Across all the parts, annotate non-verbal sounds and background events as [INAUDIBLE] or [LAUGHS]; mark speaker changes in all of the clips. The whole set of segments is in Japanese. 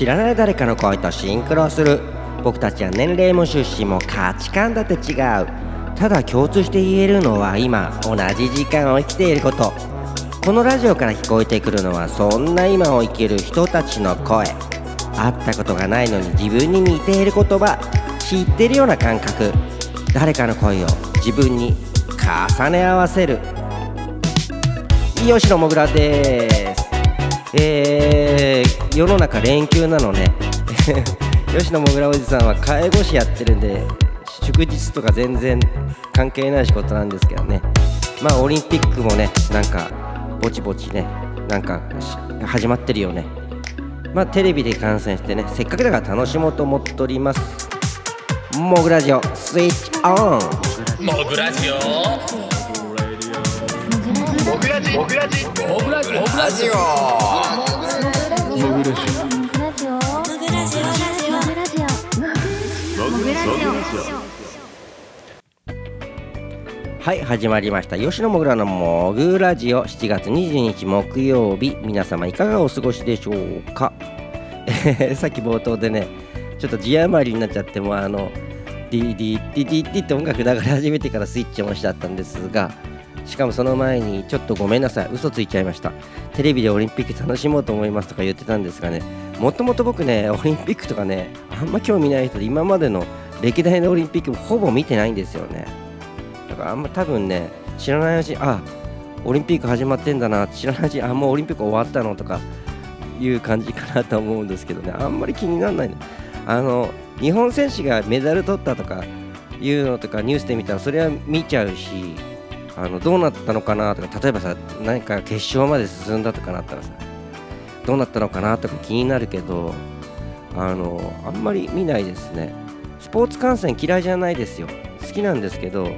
Speaker 1: 知らない誰かの声とシンクロする。僕たちは年齢も出身も価値観だって違う。ただ共通して言えるのは今同じ時間を生きていること。このラジオから聞こえてくるのはそんな今を生きる人たちの声。会ったことがないのに自分に似ている言葉。知ってるような感覚。誰かの声を自分に重ね合わせる。吉野もぐらです。えー、世の中連休なのね。[LAUGHS] 吉野もぐらおじさんは介護士やってるんで祝日とか全然関係ない仕事なんですけどね。まあオリンピックもねなんかぼちぼちねなんか始まってるよね。まあテレビで観戦してねせっかくだから楽しもうと思っております。モグラジオスイッチオン。
Speaker 2: モグラジオ。モグラジモグラジモグラジモグラジオモグラジ
Speaker 1: はい始まりました。吉野もぐらのもぐラジオ。7月22日木曜日。皆様いかがお過ごしでしょうか、え [LAUGHS] ーさっき冒頭でねちょっと字余りになっちゃってもうあのディディディディディって音楽流れ始めてからスイッチオンしちゃったんですがしかもその前にちょっとごめんなさい。嘘ついちゃいました。テレビでオリンピック楽しもうと思いますとか言ってたんですがねもともと僕ねオリンピックとかねあんま興味ない人で今までの歴代のオリンピックもほぼ見てないんですよね。だからあんま多分ね知らないうちにあオリンピック始まってんだな知らないうちにあもうオリンピック終わったのとかいう感じかなと思うんですけどね。あんまり気にならないの。あの日本選手がメダル取ったとかいうのとかニュースで見たらそれは見ちゃうしあのどうなったのかなとか例えばさ何か決勝まで進んだとかなったらさどうなったのかなとか気になるけどあのあんまり見ないですね。スポーツ観戦嫌いじゃないですよ。好きなんですけど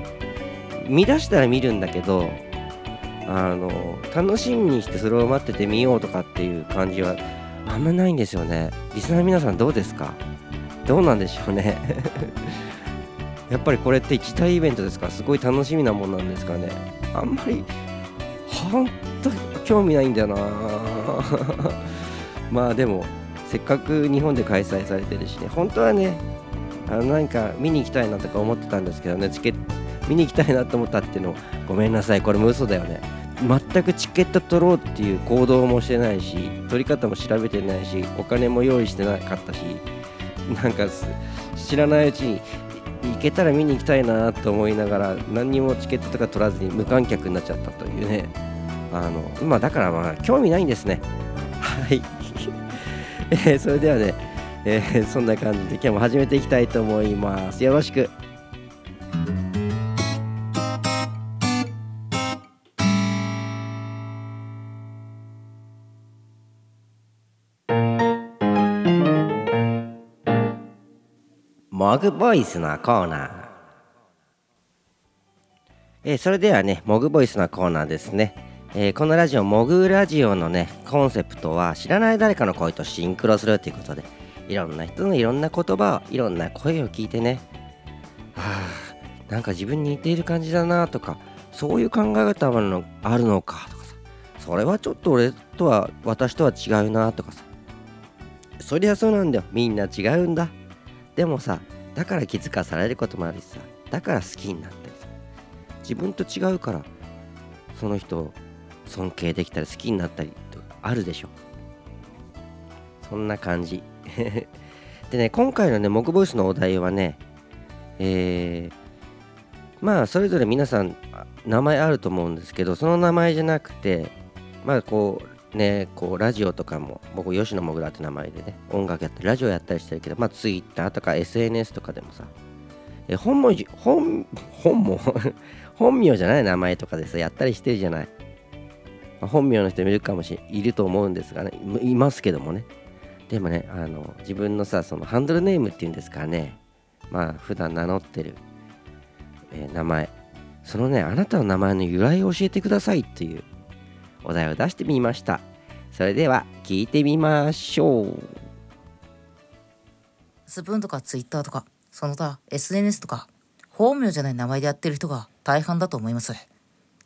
Speaker 1: 見出したら見るんだけどあの楽しみにしてそれを待ってて見ようとかっていう感じはあんまないんですよね。リスナーの皆さんどうですか？どうなんでしょうね。やっぱりこれって一大イベントですからすごい楽しみなもんなんですかね。あんまりほんと興味ないんだよな。[LAUGHS] まあでもせっかく日本で開催されてるしね。本当はねあのなんか見に行きたいなとか思ってたんですけどね。チケット見に行きたいなと思ったっていうのごめんなさい。これも嘘だよね。全くチケット取ろうっていう行動もしてないし取り方も調べてないしお金も用意してなかったしなんか知らないうちにけたら見に行きたいなと思いながら何にもチケットとか取らずに無観客になっちゃったというね。あの今だからまあ興味ないんですね。[LAUGHS] はい、[LAUGHS] えーそれではね、えーそんな感じで今日も始めていきたいと思います。よろしく。モグボイスのコーナー。えーそれではね、モグボイスのコーナーですね。えーこのラジオ、モグラジオのね、コンセプトは、知らない誰かの声とシンクロするということで、いろんな人のいろんな言葉を、いろんな声を聞いてね、はあ、なんか自分に似ている感じだなとか、そういう考え方もあるのかとかさ、それはちょっと俺とは、私とは違うなとかさ、そりゃそうなんだよ、みんな違うんだ。でもさ、だから気づかされることもあるしさ、だから好きになったりさ、自分と違うからその人を尊敬できたり好きになったりとあるでしょ。そんな感じ。[LAUGHS] でね今回のねモグボイスのお題はねえーまあそれぞれ皆さん名前あると思うんですけどその名前じゃなくてまあこうねこうラジオとかも僕吉野もぐらって名前でね音楽やったりラジオやったりしてるけどまあ Twitter とか SNS とかでもさえ本文字本本も [LAUGHS] 本名じゃない名前とかでさやったりしてるじゃない、まあ本名の人もいるかもしれいると思うんですがねいますけどもね。でもねあの自分のさそのハンドルネームっていうんですかね。まあ普段名乗ってる、えー名前。そのねあなたの名前の由来を教えてくださいっていうお題を出してみましたそれでは聞いてみましょう
Speaker 3: スプーンとかツイッターとか、その他 SNS とか、本名じゃない名前でやってる人が大半だと思います。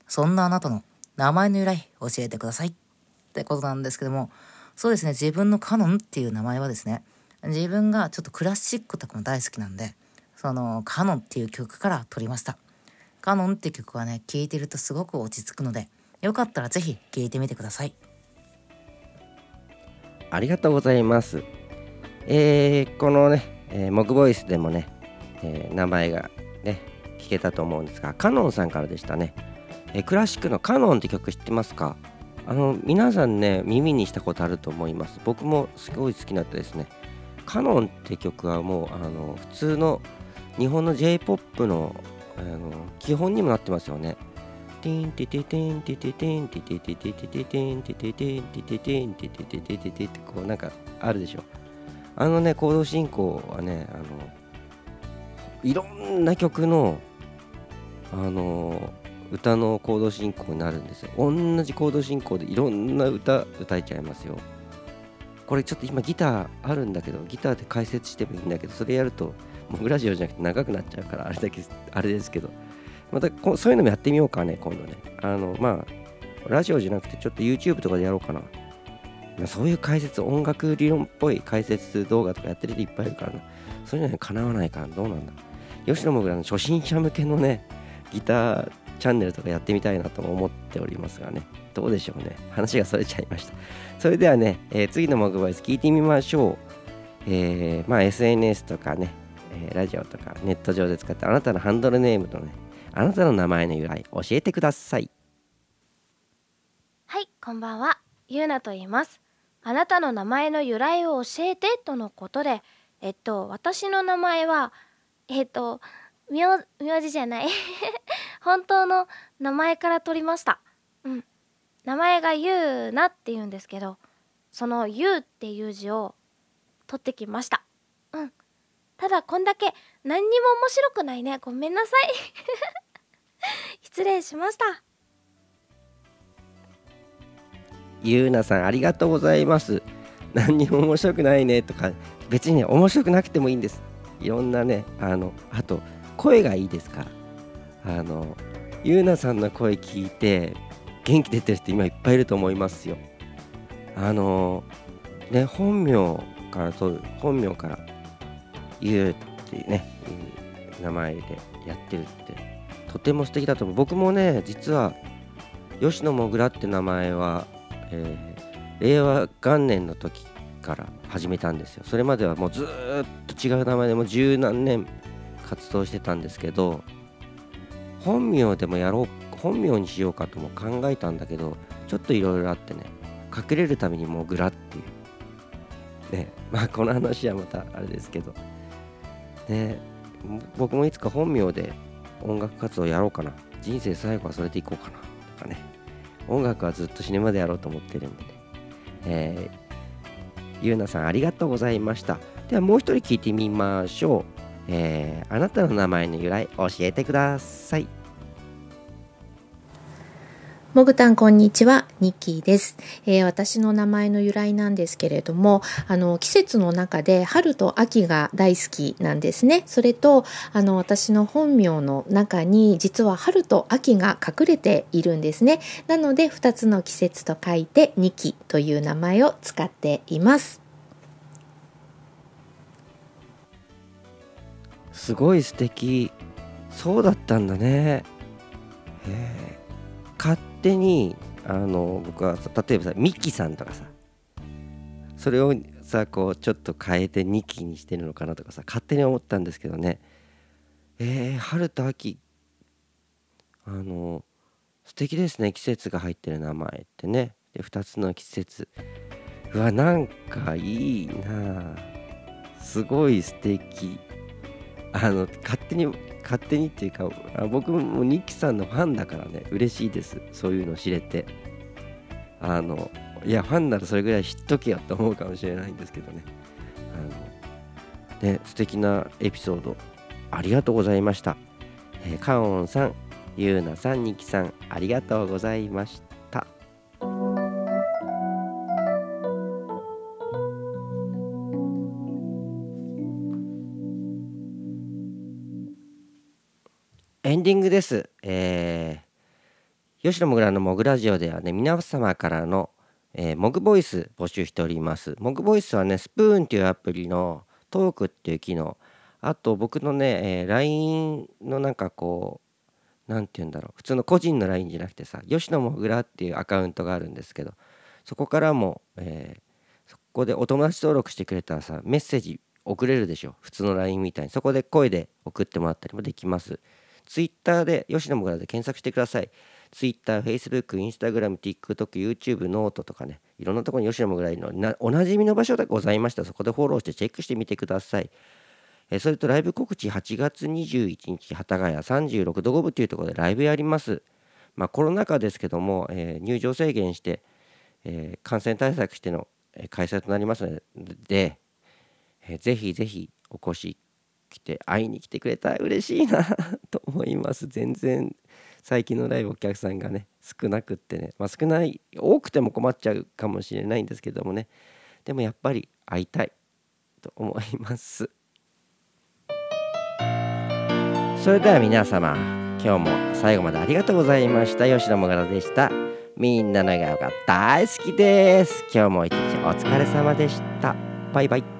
Speaker 3: そんなあなたの名前の由来教えてください。ってことなんですけども、そうですね自分のカノンっていう名前はですね自分がちょっとクラシックとかも大好きなんでそのカノンっていう曲から取りましたカノンって曲はね聴いてるとすごく落ち着くのでよかったらぜひ聴いてみてください。
Speaker 1: ありがとうございます。えー、このね、えー、モグボイスでもね、えー、名前がね聞けたと思うんですがカノンさんからでしたね、えクラシックのカノンって曲知ってますか？あの皆さんね耳にしたことあると思います。僕もすごい好きだったですね。カノンって曲はもうあの普通の日本の J-POP のあの基本にもなってますよね。ティンテテテンテテテンテテテテテテテンテテテンテテテンテテテテテテってこうなんかあるでしょ。あのねコード進行はねあのいろんな曲のあの歌のコード進行になるんですよ。同じコード進行でいろんな歌歌えちゃいますよ。これちょっと今ギターあるんだけどギターで解説してもいいんだけどそれやるともうラジオじゃなくて長くなっちゃうからあれだけあれですけどまたこそういうのもやってみようかね今度ね。あのまあラジオじゃなくてちょっと YouTube とかでやろうかな。そういう解説音楽理論っぽい解説動画とかやってる人いっぱいいるからなそういうのにかなわないからどうなんだ。吉野もぐらの初心者向けのねギターチャンネルとかやってみたいなと思っておりますがね。どうでしょうね。話がそれちゃいました。それではね、えー、次のモグバイス聞いてみましょう。えー、まあ SNS とかねえー、ラジオとかネット上で使ってあなたのハンドルネームとねあなたの名前の由来教えてください。
Speaker 4: はいこんばんは。ゆうなと言います。あなたの名前の由来を教えてとのことでえっと私の名前はえっと名字じゃない。[LAUGHS] 本当の名前から取りました。うん。名前がゆうなって言うんですけどそのゆうっていう字を取ってきました。うん。ただこんだけ何にも面白くないね。ごめんなさい。[LAUGHS] 失礼しました。
Speaker 1: ゆうなさんありがとうございます。何にも面白くないねとか別にね面白くなくてもいいんです。いろんなねあのあと声がいいですから。あのゆうなさんの声聞いて元気出てる人今いっぱいいると思いますよ。あのね本名から取る本名からゆうっていうね名前でやってるって。とても素敵だと思う。僕もね実は吉野もぐらって名前は、えー、令和元年の時から始めたんですよ。それまではもうずっと違う名前でも十何年活動してたんですけど本名でもやろう本名にしようかとも考えたんだけどちょっといろいろあってね隠れるためにもぐらっていう。ねまあこの話はまたあれですけど。ね僕もいつか本名で音楽活動やろうかな。人生最後はそれでいこうかな。とかね。音楽はずっと死ぬまでやろうと思ってるんでね。えー、ゆうなさんありがとうございました。ではもう一人聞いてみましょう、えー、あなたの名前の由来教えてください。
Speaker 5: もぐたんこんにちは、ニッキーです、えー、私の名前の由来なんですけれども、あの季節の中で春と秋が大好きなんですね。それとあの私の本名の中に実は春と秋が隠れているんですね。なので2つの季節と書いてニキという名前を使っています。
Speaker 1: すごい素敵。そうだったんだね。へえ。勝手にあの僕は例えばさミキさんとかさそれをさこうちょっと変えて2期にしてるのかなとかさ勝手に思ったんですけどね。えー、春と秋。あの素敵ですね。季節が入ってる名前ってね。で2つの季節。うわなんかいいなすごい素敵。あの勝手に勝手にっていうかあ僕もニッキさんのファンだからね嬉しいです。そういうの知れて。あのいやファンならそれぐらい知っとけよって思うかもしれないんですけどね。あのね素敵なエピソードありがとうございました、えー、カオンさんゆうなさんニキさんありがとうございました。ディングです。えー、吉野もぐらのもぐラジオではね、皆様からの、えーモグボイス募集しております。モグボイスはね、スプーンっていうアプリのトークっていう機能、あと僕のね、えー LINE のなんかこう、なんて言うんだろう、普通の個人の LINE じゃなくてさ、吉野もぐらっていうアカウントがあるんですけど、そこからも、えーそこでお友達登録してくれたらさ、メッセージ送れるでしょ、普通の LINE みたいに。そこで声で送ってもらったりもできます。Twitter で吉野もぐらで検索してください。Twitter、Facebook、Instagram、TikTok、YouTube、 note とかね、いろんなところに吉野もぐらいのなおなじみの場所でございました、そこでフォローしてチェックしてみてください。えそれとライブ告知8月21日、幡ヶ谷36度5分というところでライブやります。まあコロナ禍ですけども、えー入場制限して、えー感染対策しての、開催となりますので、えーぜひぜひお越し来て会いに来てくれたら嬉しいな [LAUGHS] と思います。全然最近のライブお客さんがね少なくってね、まあ、少ない多くても困っちゃうかもしれないんですけどもね。でもやっぱり会いたいと思います。それでは皆様今日も最後までありがとうございました。吉野もがらでした。みんなの笑顔が大好きです。今日も一日お疲れ様でした。バイバイ。